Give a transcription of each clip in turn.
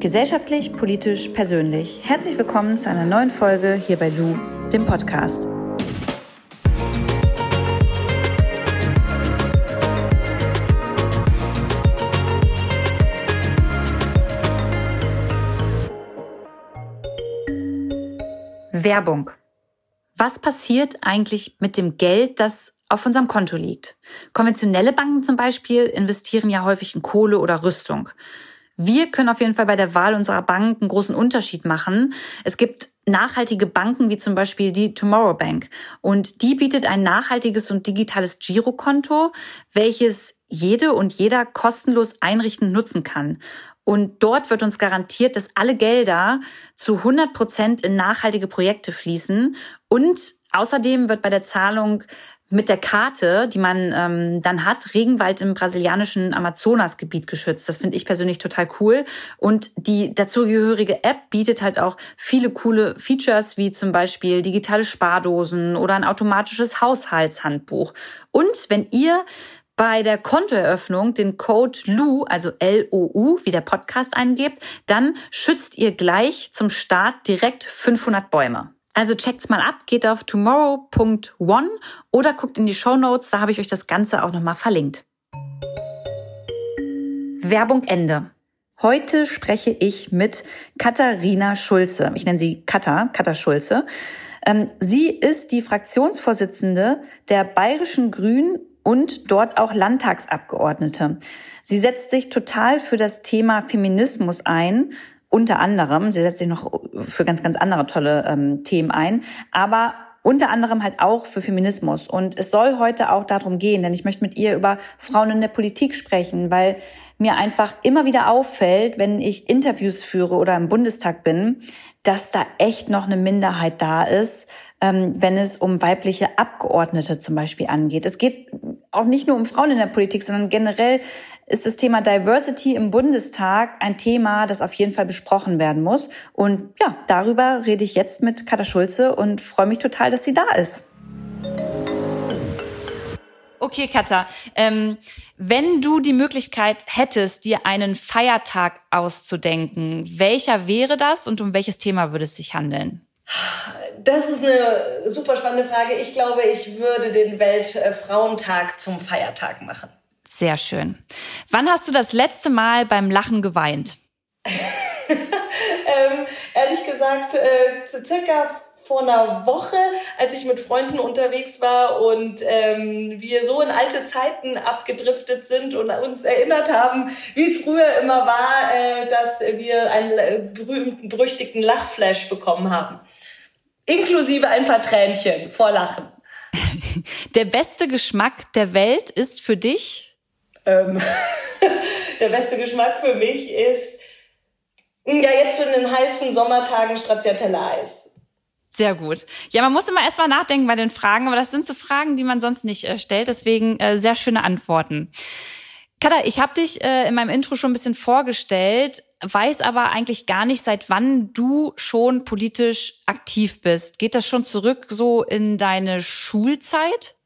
Gesellschaftlich, politisch, persönlich. Herzlich willkommen zu einer neuen Folge hier bei Lu, dem Podcast. Werbung. Was passiert eigentlich mit dem Geld, das auf unserem Konto liegt? Konventionelle Banken zum Beispiel investieren ja häufig in Kohle oder Rüstung. Wir können auf jeden Fall bei der Wahl unserer Bank einen großen Unterschied machen. Es gibt nachhaltige Banken wie zum Beispiel die Tomorrow Bank und die bietet ein nachhaltiges und digitales Girokonto, welches jede und jeder kostenlos einrichten nutzen kann. Und dort wird uns garantiert, dass alle Gelder zu 100 Prozent in nachhaltige Projekte fließen. Und außerdem wird bei der Zahlung mit der Karte, die man ähm, dann hat, Regenwald im brasilianischen Amazonasgebiet geschützt. Das finde ich persönlich total cool. Und die dazugehörige App bietet halt auch viele coole Features, wie zum Beispiel digitale Spardosen oder ein automatisches Haushaltshandbuch. Und wenn ihr bei der Kontoeröffnung den Code LU, also L-O-U, wie der Podcast eingebt, dann schützt ihr gleich zum Start direkt 500 Bäume. Also checkt's mal ab, geht auf tomorrow.one oder guckt in die Show Notes, da habe ich euch das Ganze auch nochmal verlinkt. Werbung Ende. Heute spreche ich mit Katharina Schulze. Ich nenne sie Katha, Katha Schulze. Ähm, sie ist die Fraktionsvorsitzende der Bayerischen Grünen und dort auch Landtagsabgeordnete. Sie setzt sich total für das Thema Feminismus ein unter anderem, sie setzt sich noch für ganz, ganz andere tolle ähm, Themen ein, aber unter anderem halt auch für Feminismus. Und es soll heute auch darum gehen, denn ich möchte mit ihr über Frauen in der Politik sprechen, weil mir einfach immer wieder auffällt, wenn ich Interviews führe oder im Bundestag bin, dass da echt noch eine Minderheit da ist, ähm, wenn es um weibliche Abgeordnete zum Beispiel angeht. Es geht auch nicht nur um Frauen in der Politik, sondern generell ist das Thema Diversity im Bundestag ein Thema, das auf jeden Fall besprochen werden muss. Und ja, darüber rede ich jetzt mit Katha Schulze und freue mich total, dass sie da ist. Okay, Katha, ähm, wenn du die Möglichkeit hättest, dir einen Feiertag auszudenken, welcher wäre das und um welches Thema würde es sich handeln? Das ist eine super spannende Frage. Ich glaube, ich würde den Weltfrauentag zum Feiertag machen. Sehr schön. Wann hast du das letzte Mal beim Lachen geweint? ähm, ehrlich gesagt, äh, circa vor einer Woche, als ich mit Freunden unterwegs war und ähm, wir so in alte Zeiten abgedriftet sind und uns erinnert haben, wie es früher immer war, äh, dass wir einen äh, berühmten, berüchtigten Lachflash bekommen haben. Inklusive ein paar Tränchen vor Lachen. Der beste Geschmack der Welt ist für dich? Ähm, der beste Geschmack für mich ist, ja, jetzt in den heißen Sommertagen Stracciatella-Eis. Sehr gut. Ja, man muss immer erstmal nachdenken bei den Fragen, aber das sind so Fragen, die man sonst nicht äh, stellt. Deswegen äh, sehr schöne Antworten. Kada, ich habe dich äh, in meinem Intro schon ein bisschen vorgestellt, weiß aber eigentlich gar nicht, seit wann du schon politisch aktiv bist. Geht das schon zurück so in deine Schulzeit?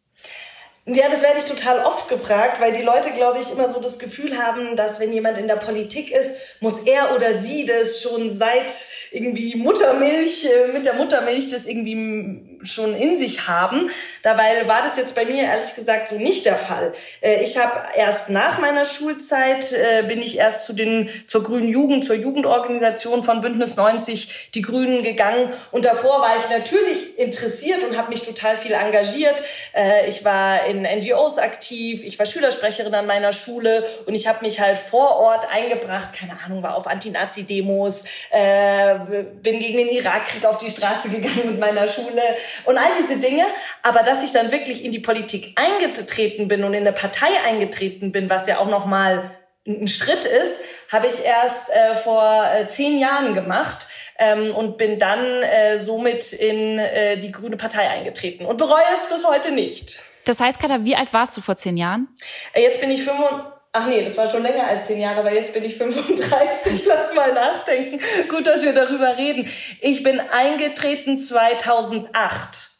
Ja, das werde ich total oft gefragt, weil die Leute, glaube ich, immer so das Gefühl haben, dass wenn jemand in der Politik ist, muss er oder sie das schon seit irgendwie Muttermilch, äh, mit der Muttermilch das irgendwie schon in sich haben. Dabei war das jetzt bei mir ehrlich gesagt so nicht der Fall. Äh, ich habe erst nach meiner Schulzeit äh, bin ich erst zu den zur Grünen Jugend, zur Jugendorganisation von Bündnis 90 die Grünen gegangen und davor war ich natürlich interessiert und habe mich total viel engagiert. Äh, ich war in NGOs aktiv, ich war Schülersprecherin an meiner Schule und ich habe mich halt vor Ort eingebracht, keine Ahnung, war auf Anti-Nazi-Demos, bin gegen den Irakkrieg auf die Straße gegangen mit meiner Schule und all diese Dinge. Aber dass ich dann wirklich in die Politik eingetreten bin und in eine Partei eingetreten bin, was ja auch nochmal ein Schritt ist, habe ich erst äh, vor äh, zehn Jahren gemacht ähm, und bin dann äh, somit in äh, die Grüne Partei eingetreten und bereue es bis heute nicht. Das heißt, Katha, wie alt warst du vor zehn Jahren? Äh, jetzt bin ich 25. Ach nee, das war schon länger als zehn Jahre, aber jetzt bin ich 35. Lass mal nachdenken. Gut, dass wir darüber reden. Ich bin eingetreten 2008.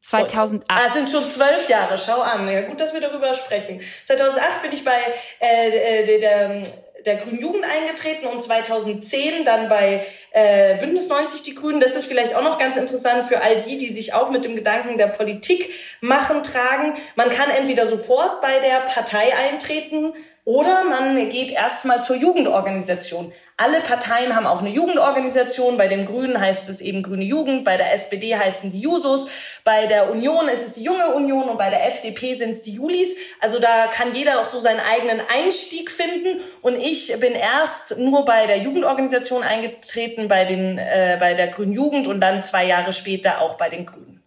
2008. Ah, sind schon zwölf Jahre. Schau an. Ja, gut, dass wir darüber sprechen. 2008 bin ich bei äh, äh der, der der Grünen Jugend eingetreten und 2010 dann bei äh, Bündnis 90 Die Grünen. Das ist vielleicht auch noch ganz interessant für all die, die sich auch mit dem Gedanken der Politik machen, tragen. Man kann entweder sofort bei der Partei eintreten oder man geht erstmal zur Jugendorganisation. Alle Parteien haben auch eine Jugendorganisation. Bei den Grünen heißt es eben Grüne Jugend, bei der SPD heißen die Jusos, bei der Union ist es die Junge Union und bei der FDP sind es die Julis. Also da kann jeder auch so seinen eigenen Einstieg finden. Und ich bin erst nur bei der Jugendorganisation eingetreten, bei, den, äh, bei der Grünen Jugend und dann zwei Jahre später auch bei den Grünen.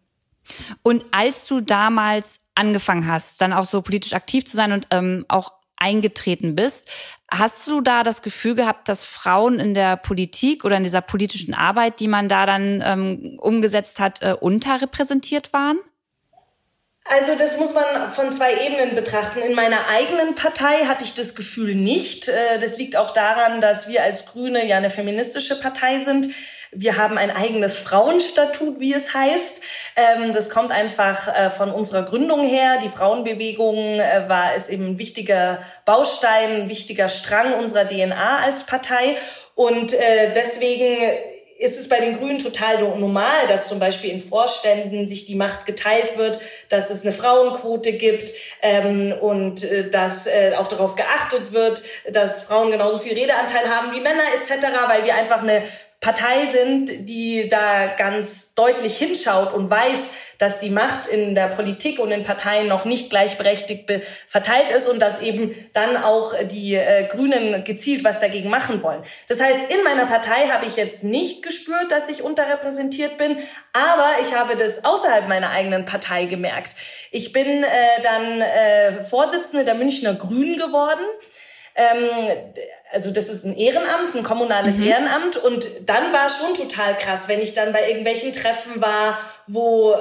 Und als du damals angefangen hast, dann auch so politisch aktiv zu sein und ähm, auch eingetreten bist. Hast du da das Gefühl gehabt, dass Frauen in der Politik oder in dieser politischen Arbeit, die man da dann ähm, umgesetzt hat, äh, unterrepräsentiert waren? Also das muss man von zwei Ebenen betrachten. In meiner eigenen Partei hatte ich das Gefühl nicht. Äh, das liegt auch daran, dass wir als Grüne ja eine feministische Partei sind. Wir haben ein eigenes Frauenstatut, wie es heißt. Ähm, das kommt einfach äh, von unserer Gründung her. Die Frauenbewegung äh, war es eben ein wichtiger Baustein, ein wichtiger Strang unserer DNA als Partei. Und äh, deswegen ist es bei den Grünen total normal, dass zum Beispiel in Vorständen sich die Macht geteilt wird, dass es eine Frauenquote gibt ähm, und äh, dass äh, auch darauf geachtet wird, dass Frauen genauso viel Redeanteil haben wie Männer etc., weil wir einfach eine Partei sind, die da ganz deutlich hinschaut und weiß, dass die Macht in der Politik und in Parteien noch nicht gleichberechtigt verteilt ist und dass eben dann auch die äh, Grünen gezielt was dagegen machen wollen. Das heißt, in meiner Partei habe ich jetzt nicht gespürt, dass ich unterrepräsentiert bin, aber ich habe das außerhalb meiner eigenen Partei gemerkt. Ich bin äh, dann äh, Vorsitzende der Münchner Grünen geworden. Ähm, also das ist ein Ehrenamt, ein kommunales mhm. Ehrenamt. Und dann war schon total krass, wenn ich dann bei irgendwelchen Treffen war, wo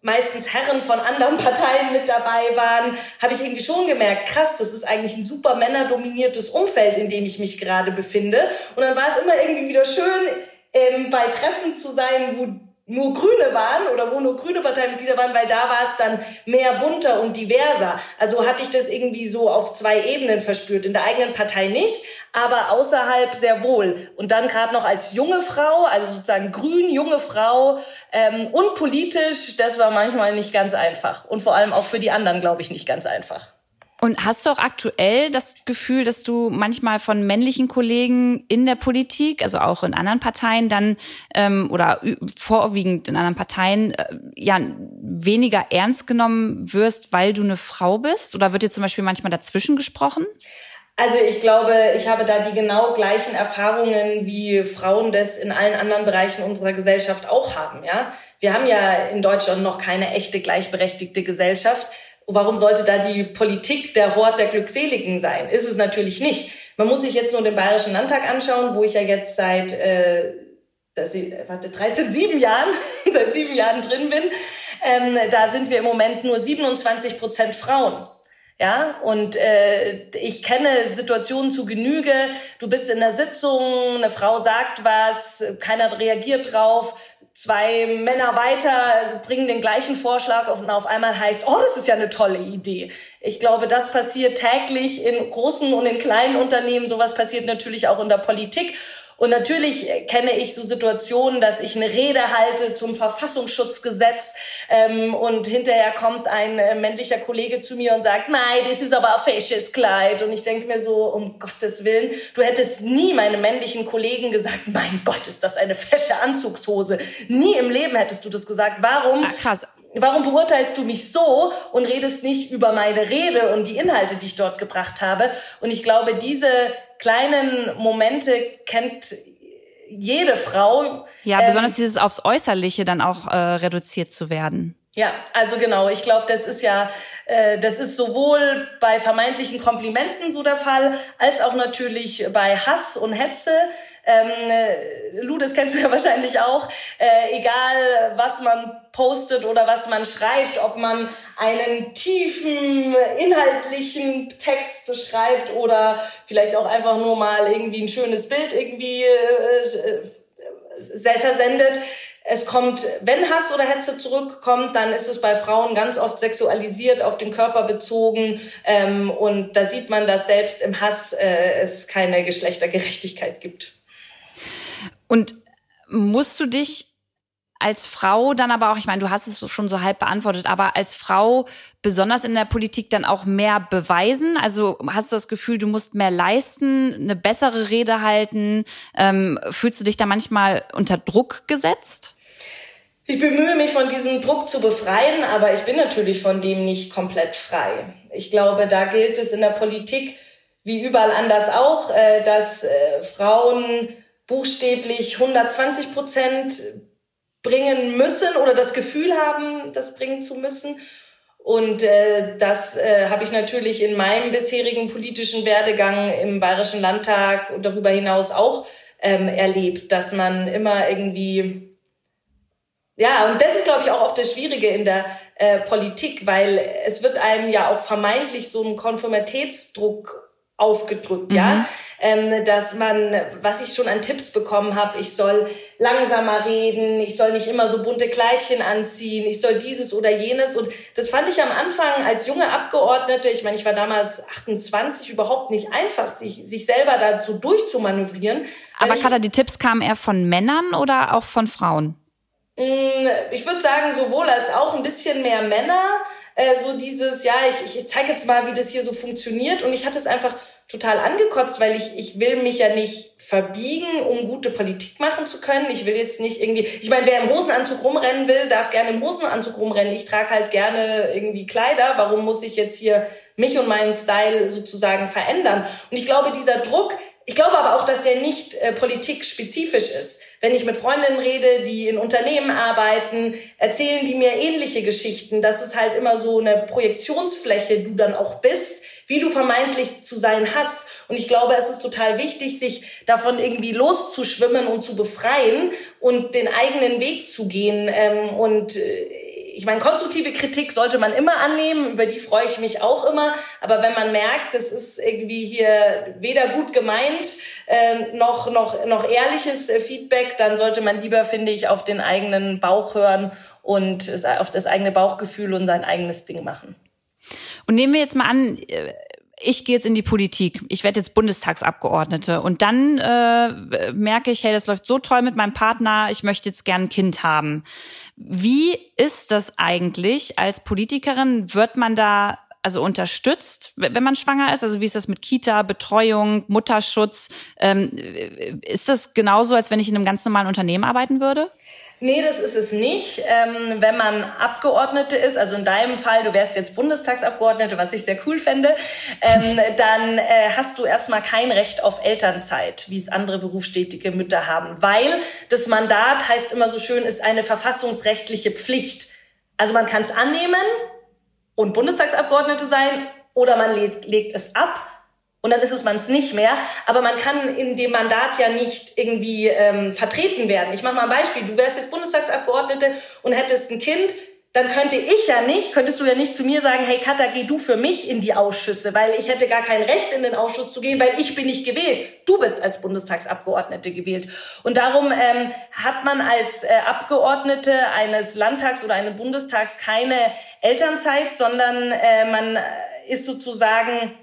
meistens Herren von anderen Parteien mit dabei waren, habe ich irgendwie schon gemerkt, krass, das ist eigentlich ein super männerdominiertes Umfeld, in dem ich mich gerade befinde. Und dann war es immer irgendwie wieder schön, ähm, bei Treffen zu sein, wo nur Grüne waren oder wo nur grüne Parteimitglieder waren, weil da war es dann mehr bunter und diverser. Also hatte ich das irgendwie so auf zwei Ebenen verspürt. In der eigenen Partei nicht, aber außerhalb sehr wohl. Und dann gerade noch als junge Frau, also sozusagen grün, junge Frau ähm, und politisch, das war manchmal nicht ganz einfach. Und vor allem auch für die anderen, glaube ich, nicht ganz einfach. Und hast du auch aktuell das Gefühl, dass du manchmal von männlichen Kollegen in der Politik, also auch in anderen Parteien, dann ähm, oder vorwiegend in anderen Parteien, äh, ja weniger ernst genommen wirst, weil du eine Frau bist? Oder wird dir zum Beispiel manchmal dazwischen gesprochen? Also ich glaube, ich habe da die genau gleichen Erfahrungen, wie Frauen das in allen anderen Bereichen unserer Gesellschaft auch haben. Ja, wir haben ja in Deutschland noch keine echte gleichberechtigte Gesellschaft. Warum sollte da die Politik der Hort der Glückseligen sein? Ist es natürlich nicht. Man muss sich jetzt nur den Bayerischen Landtag anschauen, wo ich ja jetzt seit äh, warte, 13, sieben Jahren, seit sieben Jahren drin bin. Ähm, da sind wir im Moment nur 27 Prozent Frauen. Ja, und äh, ich kenne Situationen zu Genüge. Du bist in der Sitzung, eine Frau sagt was, keiner reagiert drauf, zwei Männer weiter bringen den gleichen Vorschlag und auf einmal heißt, oh, das ist ja eine tolle Idee. Ich glaube, das passiert täglich in großen und in kleinen Unternehmen. Sowas passiert natürlich auch in der Politik. Und natürlich kenne ich so Situationen, dass ich eine Rede halte zum Verfassungsschutzgesetz ähm, und hinterher kommt ein äh, männlicher Kollege zu mir und sagt, nein, das ist aber ein fesches Kleid. Und ich denke mir so, um Gottes Willen, du hättest nie meine männlichen Kollegen gesagt, mein Gott, ist das eine fesche Anzugshose. Nie im Leben hättest du das gesagt. Warum? Ach, krass. Warum beurteilst du mich so und redest nicht über meine Rede und die Inhalte, die ich dort gebracht habe? Und ich glaube, diese kleinen Momente kennt jede Frau. Ja, ähm, besonders dieses aufs Äußerliche dann auch äh, reduziert zu werden. Ja, also genau. Ich glaube, das ist ja, äh, das ist sowohl bei vermeintlichen Komplimenten so der Fall, als auch natürlich bei Hass und Hetze. Ähm, äh, Lu, das kennst du ja wahrscheinlich auch. Äh, egal, was man postet oder was man schreibt, ob man einen tiefen, inhaltlichen Text schreibt oder vielleicht auch einfach nur mal irgendwie ein schönes Bild irgendwie äh, versendet. Es kommt, wenn Hass oder Hetze zurückkommt, dann ist es bei Frauen ganz oft sexualisiert, auf den Körper bezogen. Ähm, und da sieht man, dass selbst im Hass äh, es keine Geschlechtergerechtigkeit gibt. Und musst du dich als Frau dann aber auch, ich meine, du hast es schon so halb beantwortet, aber als Frau besonders in der Politik dann auch mehr beweisen? Also hast du das Gefühl, du musst mehr leisten, eine bessere Rede halten? Ähm, fühlst du dich da manchmal unter Druck gesetzt? Ich bemühe mich, von diesem Druck zu befreien, aber ich bin natürlich von dem nicht komplett frei. Ich glaube, da gilt es in der Politik wie überall anders auch, äh, dass äh, Frauen buchstäblich 120 Prozent bringen müssen oder das Gefühl haben, das bringen zu müssen. Und äh, das äh, habe ich natürlich in meinem bisherigen politischen Werdegang im Bayerischen Landtag und darüber hinaus auch ähm, erlebt, dass man immer irgendwie ja, und das ist, glaube ich, auch oft das Schwierige in der äh, Politik, weil es wird einem ja auch vermeintlich so ein Konformitätsdruck aufgedrückt, mhm. ja, ähm, dass man, was ich schon an Tipps bekommen habe, ich soll langsamer reden, ich soll nicht immer so bunte Kleidchen anziehen, ich soll dieses oder jenes und das fand ich am Anfang als junge Abgeordnete, ich meine, ich war damals 28, überhaupt nicht einfach, sich, sich selber dazu durchzumanövrieren. Aber Katha, die Tipps kamen eher von Männern oder auch von Frauen? Mm, ich würde sagen, sowohl als auch ein bisschen mehr Männer, äh, so dieses, ja, ich, ich zeige jetzt mal, wie das hier so funktioniert. Und ich hatte es einfach total angekotzt, weil ich, ich will mich ja nicht verbiegen, um gute Politik machen zu können. Ich will jetzt nicht irgendwie, ich meine, wer im Hosenanzug rumrennen will, darf gerne im Hosenanzug rumrennen. Ich trage halt gerne irgendwie Kleider. Warum muss ich jetzt hier mich und meinen Style sozusagen verändern? Und ich glaube, dieser Druck, ich glaube aber auch, dass der nicht äh, politikspezifisch ist. Wenn ich mit Freundinnen rede, die in Unternehmen arbeiten, erzählen die mir ähnliche Geschichten. Das ist halt immer so eine Projektionsfläche, du dann auch bist, wie du vermeintlich zu sein hast. Und ich glaube, es ist total wichtig, sich davon irgendwie loszuschwimmen und zu befreien und den eigenen Weg zu gehen. Ähm, und äh, ich meine, konstruktive Kritik sollte man immer annehmen, über die freue ich mich auch immer. Aber wenn man merkt, das ist irgendwie hier weder gut gemeint äh, noch, noch, noch ehrliches äh, Feedback, dann sollte man lieber, finde ich, auf den eigenen Bauch hören und auf das eigene Bauchgefühl und sein eigenes Ding machen. Und nehmen wir jetzt mal an, äh, ich gehe jetzt in die Politik, ich werde jetzt Bundestagsabgeordnete und dann äh, merke ich, hey, das läuft so toll mit meinem Partner, ich möchte jetzt gern ein Kind haben. Wie ist das eigentlich als Politikerin? Wird man da also unterstützt, wenn man schwanger ist? Also wie ist das mit Kita, Betreuung, Mutterschutz? Ähm, ist das genauso, als wenn ich in einem ganz normalen Unternehmen arbeiten würde? Nee, das ist es nicht. Ähm, wenn man Abgeordnete ist, also in deinem Fall, du wärst jetzt Bundestagsabgeordnete, was ich sehr cool fände, ähm, dann äh, hast du erstmal kein Recht auf Elternzeit, wie es andere berufstätige Mütter haben, weil das Mandat, heißt immer so schön, ist eine verfassungsrechtliche Pflicht. Also man kann es annehmen und Bundestagsabgeordnete sein oder man legt, legt es ab und dann ist es man es nicht mehr. Aber man kann in dem Mandat ja nicht irgendwie ähm, vertreten werden. Ich mache mal ein Beispiel. Du wärst jetzt Bundestagsabgeordnete und hättest ein Kind, dann könnte ich ja nicht, könntest du ja nicht zu mir sagen, hey Katha, geh du für mich in die Ausschüsse, weil ich hätte gar kein Recht, in den Ausschuss zu gehen, weil ich bin nicht gewählt. Du bist als Bundestagsabgeordnete gewählt. Und darum ähm, hat man als äh, Abgeordnete eines Landtags oder eines Bundestags keine Elternzeit, sondern äh, man ist sozusagen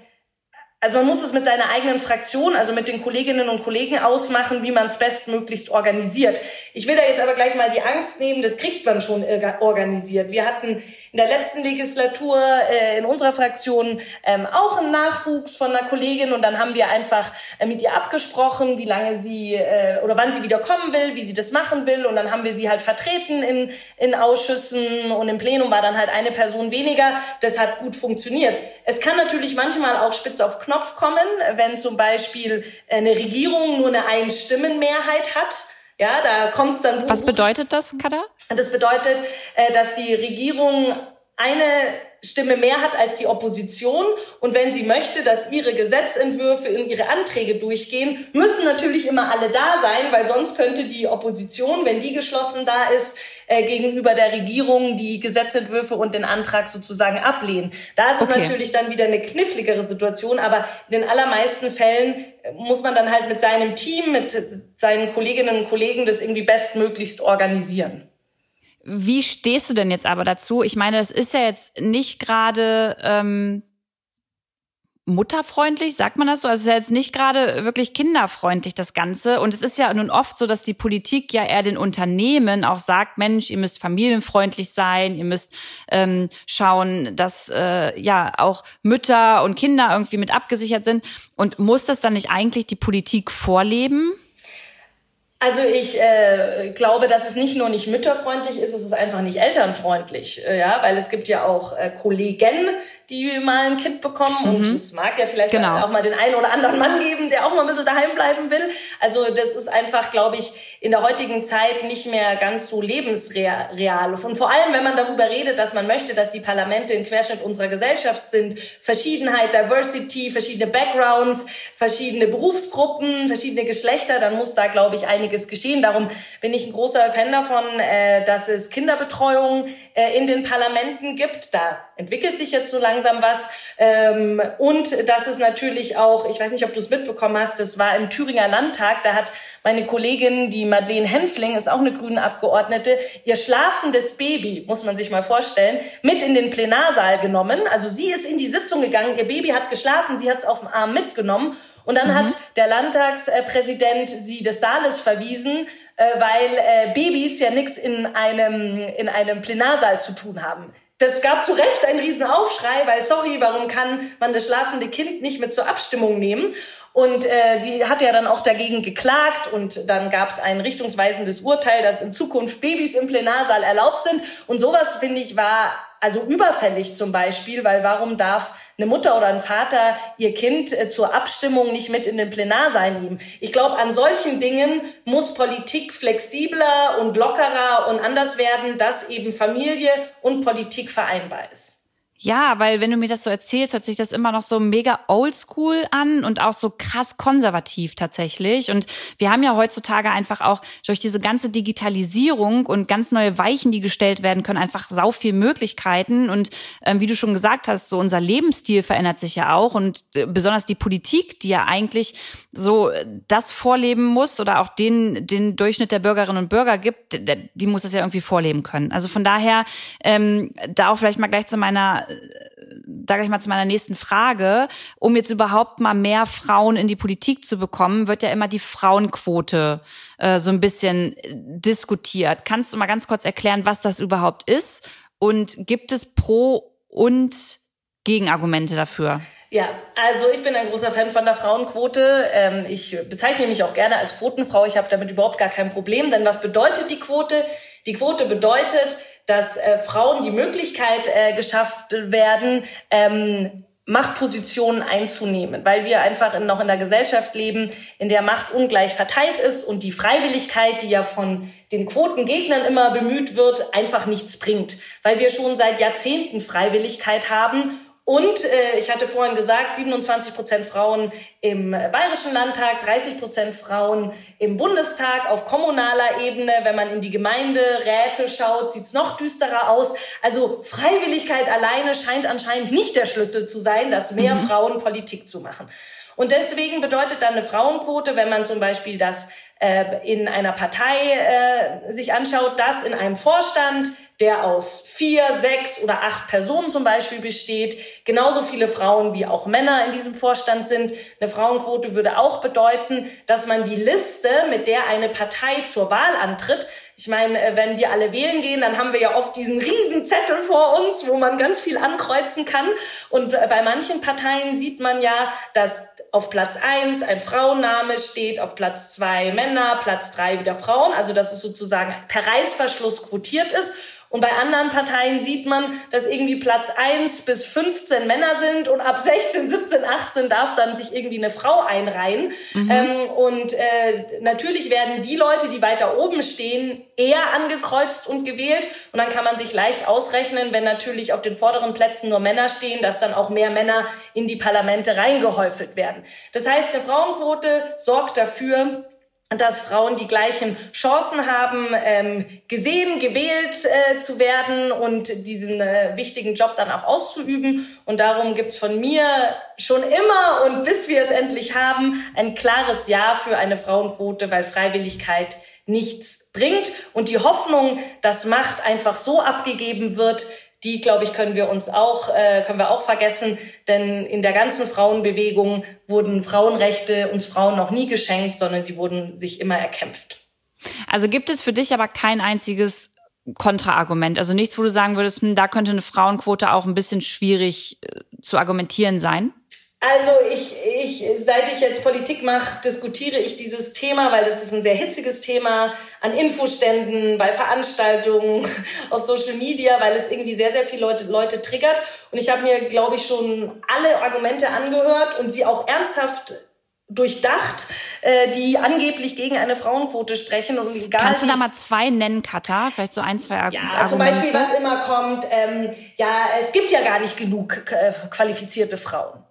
also man muss es mit seiner eigenen Fraktion, also mit den Kolleginnen und Kollegen ausmachen, wie man es bestmöglichst organisiert. Ich will da jetzt aber gleich mal die Angst nehmen, das kriegt man schon organisiert. Wir hatten in der letzten Legislatur äh, in unserer Fraktion ähm, auch einen Nachwuchs von einer Kollegin und dann haben wir einfach äh, mit ihr abgesprochen, wie lange sie äh, oder wann sie wieder kommen will, wie sie das machen will und dann haben wir sie halt vertreten in, in Ausschüssen und im Plenum war dann halt eine Person weniger. Das hat gut funktioniert. Es kann natürlich manchmal auch spitz auf Knopf Knopf kommen, wenn zum Beispiel eine Regierung nur eine Einstimmenmehrheit hat. Ja, da kommt es dann. Was bedeutet das, Kada? Das bedeutet, äh, dass die Regierung eine Stimme mehr hat als die Opposition. Und wenn sie möchte, dass ihre Gesetzentwürfe und ihre Anträge durchgehen, müssen natürlich immer alle da sein, weil sonst könnte die Opposition, wenn die geschlossen da ist, äh, gegenüber der Regierung die Gesetzentwürfe und den Antrag sozusagen ablehnen. Da ist es okay. natürlich dann wieder eine kniffligere Situation, aber in den allermeisten Fällen äh, muss man dann halt mit seinem Team, mit seinen Kolleginnen und Kollegen das irgendwie bestmöglichst organisieren. Wie stehst du denn jetzt aber dazu? Ich meine, das ist ja jetzt nicht gerade ähm, mutterfreundlich, sagt man das so? Also es ist ja jetzt nicht gerade wirklich kinderfreundlich, das Ganze. Und es ist ja nun oft so, dass die Politik ja eher den Unternehmen auch sagt, Mensch, ihr müsst familienfreundlich sein, ihr müsst ähm, schauen, dass äh, ja auch Mütter und Kinder irgendwie mit abgesichert sind. Und muss das dann nicht eigentlich die Politik vorleben? Also ich äh, glaube, dass es nicht nur nicht mütterfreundlich ist, es ist einfach nicht elternfreundlich, äh, ja, weil es gibt ja auch äh, Kollegen, die mal ein Kind bekommen mhm. und es mag ja vielleicht genau. auch mal den einen oder anderen Mann geben, der auch mal ein bisschen daheim bleiben will. Also das ist einfach, glaube ich, in der heutigen Zeit nicht mehr ganz so lebensreal. Und vor allem, wenn man darüber redet, dass man möchte, dass die Parlamente im Querschnitt unserer Gesellschaft sind, Verschiedenheit, Diversity, verschiedene Backgrounds, verschiedene Berufsgruppen, verschiedene Geschlechter, dann muss da, glaube ich, einiges geschehen. Darum bin ich ein großer Fan davon, äh, dass es Kinderbetreuung äh, in den Parlamenten gibt. Da entwickelt sich jetzt so langsam was. Ähm, und das ist natürlich auch, ich weiß nicht, ob du es mitbekommen hast, das war im Thüringer Landtag, da hat meine Kollegin, die Madeleine Henfling, ist auch eine grüne Abgeordnete, ihr schlafendes Baby, muss man sich mal vorstellen, mit in den Plenarsaal genommen. Also sie ist in die Sitzung gegangen, ihr Baby hat geschlafen, sie hat es auf dem Arm mitgenommen. Und dann mhm. hat der Landtagspräsident sie des Saales verwiesen, äh, weil äh, Babys ja nichts in einem, in einem Plenarsaal zu tun haben das gab zu Recht einen riesen Aufschrei, weil sorry, warum kann man das schlafende Kind nicht mit zur Abstimmung nehmen? Und äh, sie hat ja dann auch dagegen geklagt und dann gab es ein richtungsweisendes Urteil, dass in Zukunft Babys im Plenarsaal erlaubt sind. Und sowas, finde ich, war also überfällig zum Beispiel, weil warum darf eine Mutter oder ein Vater ihr Kind äh, zur Abstimmung nicht mit in den Plenarsaal nehmen? Ich glaube, an solchen Dingen muss Politik flexibler und lockerer und anders werden, dass eben Familie und Politik vereinbar ist. Ja, weil wenn du mir das so erzählst, hört sich das immer noch so mega oldschool an und auch so krass konservativ tatsächlich. Und wir haben ja heutzutage einfach auch durch diese ganze Digitalisierung und ganz neue Weichen, die gestellt werden können, einfach sau viel Möglichkeiten. Und ähm, wie du schon gesagt hast, so unser Lebensstil verändert sich ja auch und äh, besonders die Politik, die ja eigentlich so das vorleben muss oder auch den, den Durchschnitt der Bürgerinnen und Bürger gibt, die muss es ja irgendwie vorleben können. Also von daher, ähm, da auch vielleicht mal gleich zu meiner da gleich mal zu meiner nächsten Frage. Um jetzt überhaupt mal mehr Frauen in die Politik zu bekommen, wird ja immer die Frauenquote äh, so ein bisschen diskutiert. Kannst du mal ganz kurz erklären, was das überhaupt ist? Und gibt es Pro- und Gegenargumente dafür? Ja, also ich bin ein großer Fan von der Frauenquote. Ähm, ich bezeichne mich auch gerne als Quotenfrau. Ich habe damit überhaupt gar kein Problem. Denn was bedeutet die Quote? Die Quote bedeutet, dass äh, Frauen die Möglichkeit äh, geschafft werden, ähm, Machtpositionen einzunehmen, weil wir einfach in, noch in der Gesellschaft leben, in der Macht ungleich verteilt ist und die Freiwilligkeit, die ja von den Quotengegnern immer bemüht wird, einfach nichts bringt, weil wir schon seit Jahrzehnten Freiwilligkeit haben und äh, ich hatte vorhin gesagt, 27 Prozent Frauen im Bayerischen Landtag, 30 Prozent Frauen im Bundestag auf kommunaler Ebene. Wenn man in die Gemeinderäte schaut, sieht's noch düsterer aus. Also Freiwilligkeit alleine scheint anscheinend nicht der Schlüssel zu sein, dass mehr mhm. Frauen Politik zu machen. Und deswegen bedeutet dann eine Frauenquote, wenn man zum Beispiel das in einer Partei äh, sich anschaut, dass in einem Vorstand, der aus vier, sechs oder acht Personen zum Beispiel besteht, genauso viele Frauen wie auch Männer in diesem Vorstand sind. Eine Frauenquote würde auch bedeuten, dass man die Liste, mit der eine Partei zur Wahl antritt, ich meine, äh, wenn wir alle wählen gehen, dann haben wir ja oft diesen riesen Zettel vor uns, wo man ganz viel ankreuzen kann. Und bei manchen Parteien sieht man ja, dass auf Platz eins ein Frauenname steht, auf Platz zwei Männer, Platz drei wieder Frauen. Also dass es sozusagen per Reißverschluss quotiert ist. Und bei anderen Parteien sieht man, dass irgendwie Platz 1 bis 15 Männer sind und ab 16, 17, 18 darf dann sich irgendwie eine Frau einreihen. Mhm. Ähm, und äh, natürlich werden die Leute, die weiter oben stehen, eher angekreuzt und gewählt. Und dann kann man sich leicht ausrechnen, wenn natürlich auf den vorderen Plätzen nur Männer stehen, dass dann auch mehr Männer in die Parlamente reingehäufelt werden. Das heißt, eine Frauenquote sorgt dafür, dass Frauen die gleichen Chancen haben, ähm, gesehen, gewählt äh, zu werden und diesen äh, wichtigen Job dann auch auszuüben. Und darum gibt's von mir schon immer und bis wir es endlich haben, ein klares Ja für eine Frauenquote, weil Freiwilligkeit nichts bringt. Und die Hoffnung, dass Macht einfach so abgegeben wird, die, glaube ich, können wir uns auch, äh, können wir auch vergessen, denn in der ganzen Frauenbewegung wurden Frauenrechte uns Frauen noch nie geschenkt, sondern sie wurden sich immer erkämpft. Also gibt es für dich aber kein einziges Kontraargument, also nichts, wo du sagen würdest, hm, da könnte eine Frauenquote auch ein bisschen schwierig äh, zu argumentieren sein? Also ich, ich, seit ich jetzt Politik mache, diskutiere ich dieses Thema, weil das ist ein sehr hitziges Thema an Infoständen, bei Veranstaltungen, auf Social Media, weil es irgendwie sehr, sehr viele Leute, Leute triggert. Und ich habe mir, glaube ich, schon alle Argumente angehört und sie auch ernsthaft durchdacht, äh, die angeblich gegen eine Frauenquote sprechen. Und egal Kannst du da mal zwei nennen, Katha? Vielleicht so ein, zwei Ar ja, Argumente? Zum Beispiel, was immer kommt, ähm, ja, es gibt ja gar nicht genug äh, qualifizierte Frauen.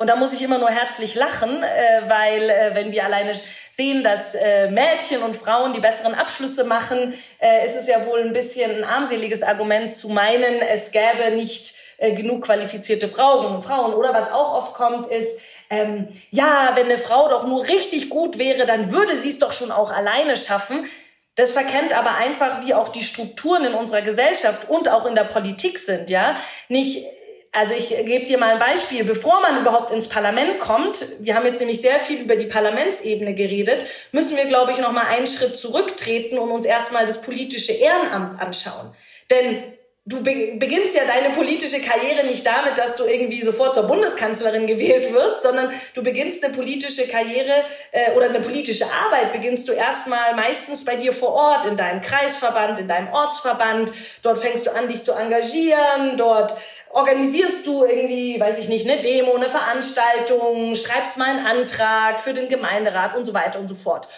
Und da muss ich immer nur herzlich lachen, äh, weil äh, wenn wir alleine sehen, dass äh, Mädchen und Frauen die besseren Abschlüsse machen, äh, ist es ja wohl ein bisschen ein armseliges Argument zu meinen, es gäbe nicht äh, genug qualifizierte Frauen. Frauen. Oder was auch oft kommt, ist, ähm, ja, wenn eine Frau doch nur richtig gut wäre, dann würde sie es doch schon auch alleine schaffen. Das verkennt aber einfach, wie auch die Strukturen in unserer Gesellschaft und auch in der Politik sind, ja. Nicht also ich gebe dir mal ein Beispiel. Bevor man überhaupt ins Parlament kommt, wir haben jetzt nämlich sehr viel über die Parlamentsebene geredet, müssen wir, glaube ich, noch mal einen Schritt zurücktreten und uns erstmal das politische Ehrenamt anschauen. Denn du beginnst ja deine politische Karriere nicht damit, dass du irgendwie sofort zur Bundeskanzlerin gewählt wirst, sondern du beginnst eine politische Karriere äh, oder eine politische Arbeit beginnst du erstmal meistens bei dir vor Ort, in deinem Kreisverband, in deinem Ortsverband. Dort fängst du an, dich zu engagieren, dort organisierst du irgendwie, weiß ich nicht, eine Demo, eine Veranstaltung, schreibst mal einen Antrag für den Gemeinderat und so weiter und so fort.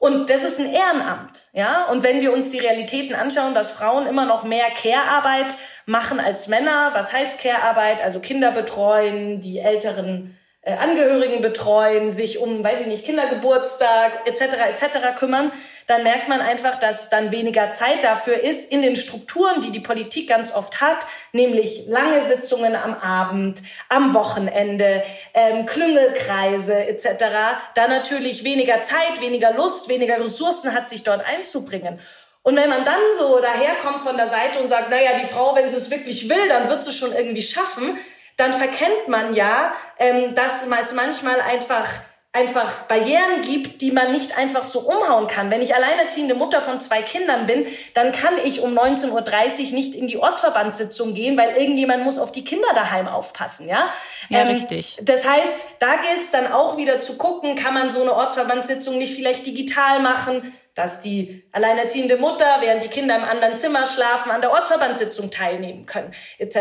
Und das ist ein Ehrenamt, ja. Und wenn wir uns die Realitäten anschauen, dass Frauen immer noch mehr Care-Arbeit machen als Männer, was heißt Care-Arbeit? Also Kinder betreuen, die älteren äh, Angehörigen betreuen, sich um, weiß ich nicht, Kindergeburtstag etc. etc. kümmern, dann merkt man einfach, dass dann weniger Zeit dafür ist in den Strukturen, die die Politik ganz oft hat, nämlich lange Sitzungen am Abend, am Wochenende, ähm, Klüngelkreise etc. Da natürlich weniger Zeit, weniger Lust, weniger Ressourcen hat, sich dort einzubringen. Und wenn man dann so daherkommt von der Seite und sagt, naja, die Frau, wenn sie es wirklich will, dann wird sie schon irgendwie schaffen, dann verkennt man ja, ähm, dass es manchmal einfach einfach Barrieren gibt, die man nicht einfach so umhauen kann. Wenn ich alleinerziehende Mutter von zwei Kindern bin, dann kann ich um 19.30 Uhr nicht in die Ortsverbandssitzung gehen, weil irgendjemand muss auf die Kinder daheim aufpassen, ja? Ja, ähm, richtig. Das heißt, da gilt es dann auch wieder zu gucken, kann man so eine Ortsverbandssitzung nicht vielleicht digital machen? Dass die alleinerziehende Mutter, während die Kinder im anderen Zimmer schlafen, an der Ortsverbandssitzung teilnehmen können, etc.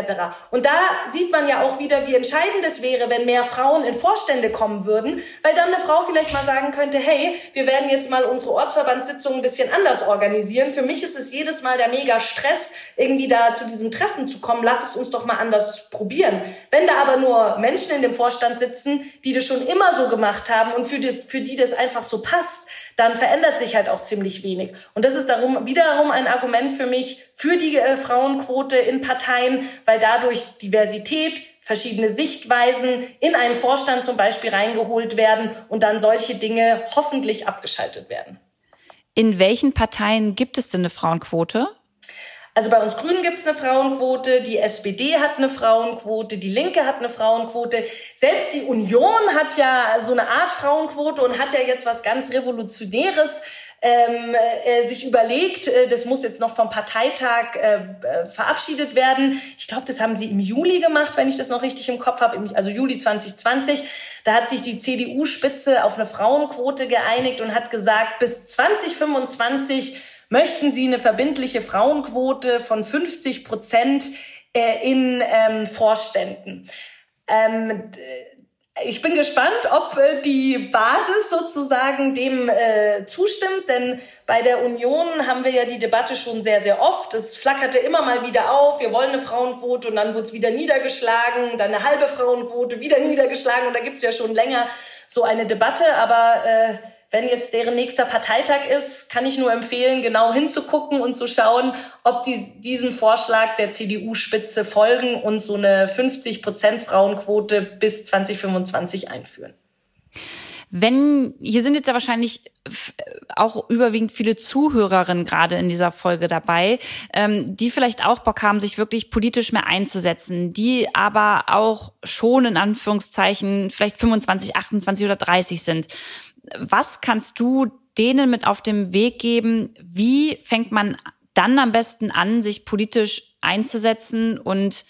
Und da sieht man ja auch wieder, wie entscheidend es wäre, wenn mehr Frauen in Vorstände kommen würden, weil dann eine Frau vielleicht mal sagen könnte, hey, wir werden jetzt mal unsere Ortsverbandssitzung ein bisschen anders organisieren. Für mich ist es jedes Mal der mega Stress, irgendwie da zu diesem Treffen zu kommen. Lass es uns doch mal anders probieren. Wenn da aber nur Menschen in dem Vorstand sitzen, die das schon immer so gemacht haben und für die, für die das einfach so passt, dann verändert sich halt auch ziemlich wenig. Und das ist darum wiederum ein Argument für mich für die äh, Frauenquote in Parteien, weil dadurch Diversität, verschiedene Sichtweisen in einen Vorstand zum Beispiel reingeholt werden und dann solche Dinge hoffentlich abgeschaltet werden. In welchen Parteien gibt es denn eine Frauenquote? Also bei uns Grünen gibt es eine Frauenquote, die SPD hat eine Frauenquote, die Linke hat eine Frauenquote. Selbst die Union hat ja so eine Art Frauenquote und hat ja jetzt was ganz Revolutionäres ähm, äh, sich überlegt, äh, das muss jetzt noch vom Parteitag äh, äh verabschiedet werden. Ich glaube, das haben sie im Juli gemacht, wenn ich das noch richtig im Kopf habe, also Juli 2020. Da hat sich die CDU-Spitze auf eine Frauenquote geeinigt und hat gesagt, bis 2025 möchten sie eine verbindliche Frauenquote von 50 Prozent äh, in ähm, Vorständen. Ähm, ich bin gespannt, ob äh, die Basis sozusagen dem äh, zustimmt, denn bei der Union haben wir ja die Debatte schon sehr, sehr oft. Es flackerte immer mal wieder auf, wir wollen eine Frauenquote und dann wurde es wieder niedergeschlagen, dann eine halbe Frauenquote, wieder niedergeschlagen und da gibt es ja schon länger so eine Debatte, aber äh, wenn jetzt deren nächster Parteitag ist, kann ich nur empfehlen, genau hinzugucken und zu schauen, ob die diesem Vorschlag der CDU-Spitze folgen und so eine 50 Prozent Frauenquote bis 2025 einführen. Wenn, hier sind jetzt ja wahrscheinlich auch überwiegend viele Zuhörerinnen gerade in dieser Folge dabei, ähm, die vielleicht auch Bock haben, sich wirklich politisch mehr einzusetzen, die aber auch schon in Anführungszeichen vielleicht 25, 28 oder 30 sind. Was kannst du denen mit auf dem Weg geben? Wie fängt man dann am besten an, sich politisch einzusetzen und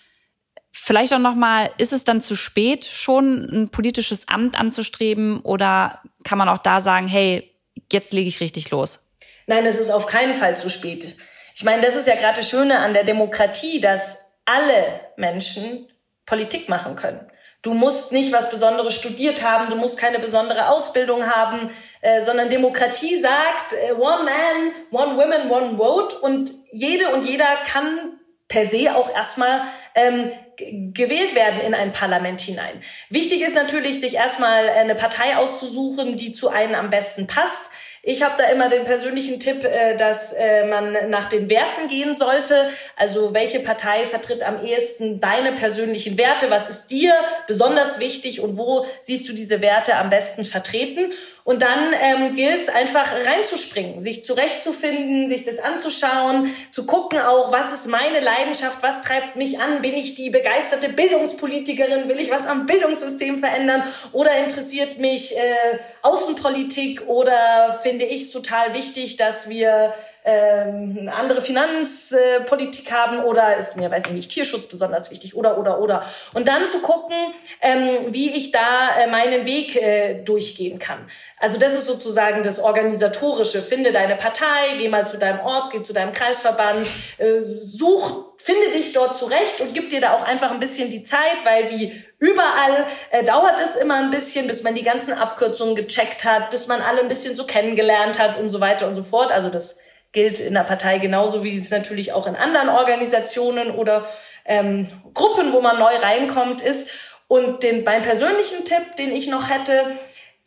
vielleicht auch noch mal, ist es dann zu spät, schon ein politisches Amt anzustreben oder kann man auch da sagen, hey, jetzt lege ich richtig los? Nein, es ist auf keinen Fall zu spät. Ich meine, das ist ja gerade das Schöne an der Demokratie, dass alle Menschen Politik machen können. Du musst nicht was Besonderes studiert haben, du musst keine besondere Ausbildung haben, äh, sondern Demokratie sagt, äh, one man, one woman, one vote und jede und jeder kann per se auch erstmal ähm, gewählt werden in ein Parlament hinein. Wichtig ist natürlich, sich erstmal eine Partei auszusuchen, die zu einem am besten passt. Ich habe da immer den persönlichen Tipp, äh, dass äh, man nach den Werten gehen sollte. Also welche Partei vertritt am ehesten deine persönlichen Werte? Was ist dir besonders wichtig und wo siehst du diese Werte am besten vertreten? Und dann ähm, gilt es einfach reinzuspringen, sich zurechtzufinden, sich das anzuschauen, zu gucken auch, was ist meine Leidenschaft, was treibt mich an, bin ich die begeisterte Bildungspolitikerin, will ich was am Bildungssystem verändern? Oder interessiert mich äh, Außenpolitik? Oder finde ich es total wichtig, dass wir ähm, eine andere Finanzpolitik haben oder ist mir, weiß ich nicht, Tierschutz besonders wichtig oder, oder, oder. Und dann zu gucken, ähm, wie ich da äh, meinen Weg äh, durchgehen kann. Also das ist sozusagen das Organisatorische. Finde deine Partei, geh mal zu deinem Ort, geh zu deinem Kreisverband, äh, such, finde dich dort zurecht und gib dir da auch einfach ein bisschen die Zeit, weil wie überall dauert es immer ein bisschen, bis man die ganzen Abkürzungen gecheckt hat, bis man alle ein bisschen so kennengelernt hat und so weiter und so fort. Also das gilt in der Partei genauso wie es natürlich auch in anderen Organisationen oder ähm, Gruppen, wo man neu reinkommt, ist. Und den, mein persönlichen Tipp, den ich noch hätte,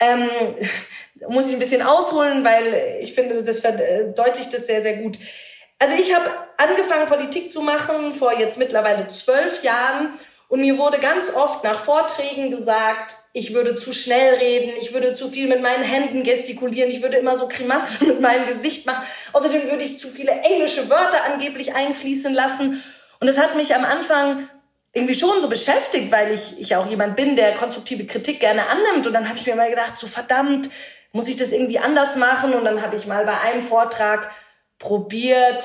ähm, muss ich ein bisschen ausholen, weil ich finde, das verdeutlicht das sehr, sehr gut. Also ich habe angefangen, Politik zu machen vor jetzt mittlerweile zwölf Jahren und mir wurde ganz oft nach Vorträgen gesagt, ich würde zu schnell reden, ich würde zu viel mit meinen Händen gestikulieren, ich würde immer so Grimassen mit meinem Gesicht machen. Außerdem würde ich zu viele englische Wörter angeblich einfließen lassen. Und es hat mich am Anfang irgendwie schon so beschäftigt, weil ich, ich auch jemand bin, der konstruktive Kritik gerne annimmt. Und dann habe ich mir mal gedacht, so verdammt, muss ich das irgendwie anders machen? Und dann habe ich mal bei einem Vortrag probiert,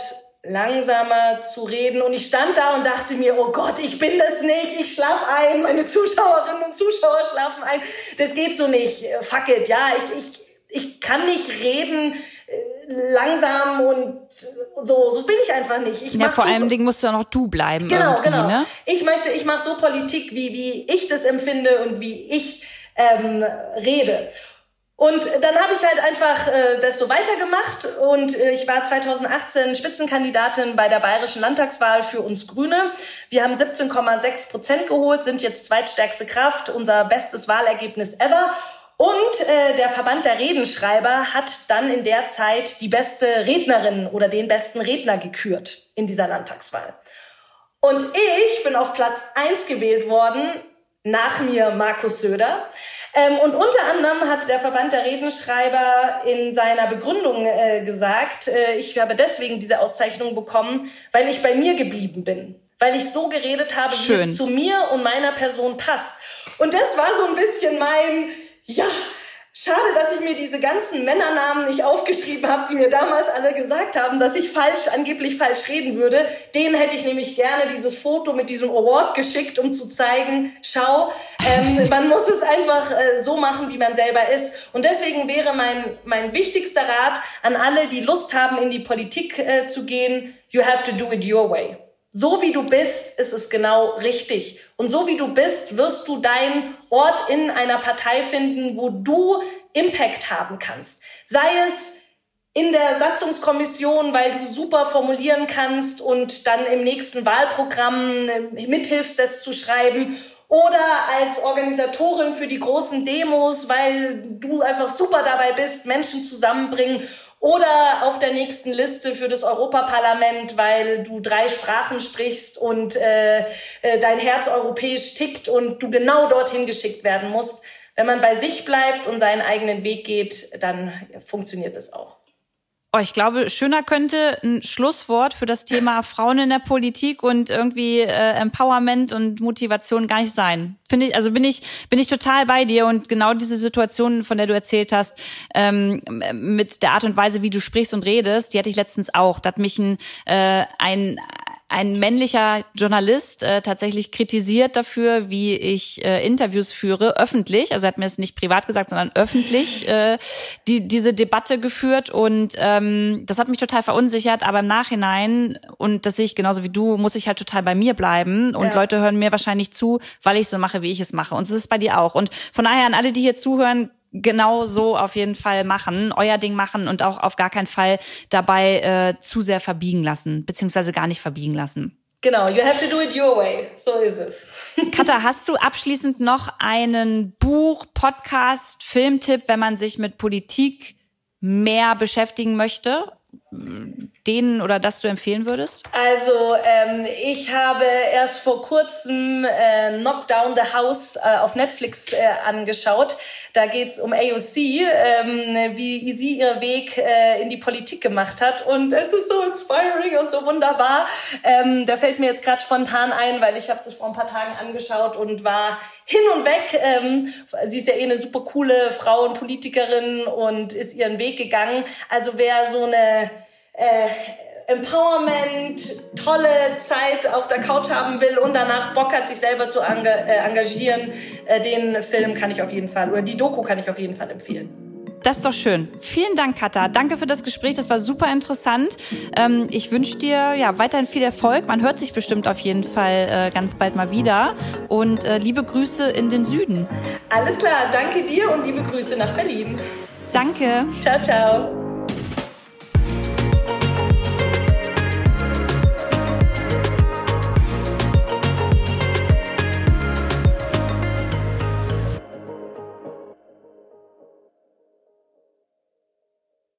langsamer zu reden. Und ich stand da und dachte mir, oh Gott, ich bin das nicht, ich schlaf ein, meine Zuschauerinnen und Zuschauer schlafen ein. Das geht so nicht. Fuck it, ja, ich, ich, ich kann nicht reden äh, langsam und so, so bin ich einfach nicht. Ich ja, vor so, allem Dingen musst du ja noch du bleiben. Genau, genau. Ne? Ich möchte, ich mache so Politik, wie, wie ich das empfinde und wie ich ähm, rede. Und dann habe ich halt einfach äh, das so weitergemacht und äh, ich war 2018 Spitzenkandidatin bei der bayerischen Landtagswahl für uns Grüne. Wir haben 17,6 Prozent geholt, sind jetzt zweitstärkste Kraft, unser bestes Wahlergebnis ever. Und äh, der Verband der Redenschreiber hat dann in der Zeit die beste Rednerin oder den besten Redner gekürt in dieser Landtagswahl. Und ich bin auf Platz eins gewählt worden, nach mir Markus Söder. Ähm, und unter anderem hat der Verband der Redenschreiber in seiner Begründung äh, gesagt, äh, ich habe deswegen diese Auszeichnung bekommen, weil ich bei mir geblieben bin. Weil ich so geredet habe, Schön. wie es zu mir und meiner Person passt. Und das war so ein bisschen mein, ja, Schade, dass ich mir diese ganzen Männernamen nicht aufgeschrieben habe, die mir damals alle gesagt haben, dass ich falsch, angeblich falsch reden würde. Denen hätte ich nämlich gerne dieses Foto mit diesem Award geschickt, um zu zeigen, schau, ähm, man muss es einfach äh, so machen, wie man selber ist. Und deswegen wäre mein, mein wichtigster Rat an alle, die Lust haben, in die Politik äh, zu gehen, you have to do it your way. So wie du bist, ist es genau richtig. Und so wie du bist, wirst du deinen Ort in einer Partei finden, wo du Impact haben kannst. Sei es in der Satzungskommission, weil du super formulieren kannst und dann im nächsten Wahlprogramm äh, mithilfst, das zu schreiben. Oder als Organisatorin für die großen Demos, weil du einfach super dabei bist, Menschen zusammenbringen oder auf der nächsten Liste für das Europaparlament, weil du drei Sprachen sprichst und äh, äh, dein Herz europäisch tickt und du genau dorthin geschickt werden musst. Wenn man bei sich bleibt und seinen eigenen Weg geht, dann funktioniert es auch. Oh, ich glaube, schöner könnte ein Schlusswort für das Thema Frauen in der Politik und irgendwie äh, Empowerment und Motivation gar nicht sein. Finde ich, also bin ich bin ich total bei dir und genau diese Situation, von der du erzählt hast, ähm, mit der Art und Weise, wie du sprichst und redest, die hatte ich letztens auch. Da hat mich ein, äh, ein ein männlicher Journalist äh, tatsächlich kritisiert dafür, wie ich äh, Interviews führe, öffentlich. Also er hat mir es nicht privat gesagt, sondern öffentlich äh, die, diese Debatte geführt. Und ähm, das hat mich total verunsichert. Aber im Nachhinein, und das sehe ich genauso wie du, muss ich halt total bei mir bleiben. Und ja. Leute hören mir wahrscheinlich zu, weil ich so mache, wie ich es mache. Und so ist es bei dir auch. Und von daher an alle, die hier zuhören, genau so auf jeden Fall machen, euer Ding machen und auch auf gar keinen Fall dabei äh, zu sehr verbiegen lassen, beziehungsweise gar nicht verbiegen lassen. Genau, you have to do it your way. So ist es. Katha, hast du abschließend noch einen Buch, Podcast, Filmtipp, wenn man sich mit Politik mehr beschäftigen möchte? Den oder das du empfehlen würdest? Also ähm, ich habe erst vor kurzem äh, Knock Down the House äh, auf Netflix äh, angeschaut. Da geht's um AOC, ähm, wie sie ihren Weg äh, in die Politik gemacht hat. Und es ist so inspiring und so wunderbar. Ähm, da fällt mir jetzt gerade spontan ein, weil ich habe das vor ein paar Tagen angeschaut und war hin und weg. Ähm, sie ist ja eh eine super coole Frau und Politikerin und ist ihren Weg gegangen. Also wer so eine äh, Empowerment, tolle Zeit auf der Couch haben will und danach Bock hat, sich selber zu enga äh, engagieren, äh, den Film kann ich auf jeden Fall, oder die Doku kann ich auf jeden Fall empfehlen. Das ist doch schön. Vielen Dank, Katha. Danke für das Gespräch. Das war super interessant. Ähm, ich wünsche dir ja weiterhin viel Erfolg. Man hört sich bestimmt auf jeden Fall äh, ganz bald mal wieder. Und äh, liebe Grüße in den Süden. Alles klar. Danke dir und liebe Grüße nach Berlin. Danke. Ciao, ciao.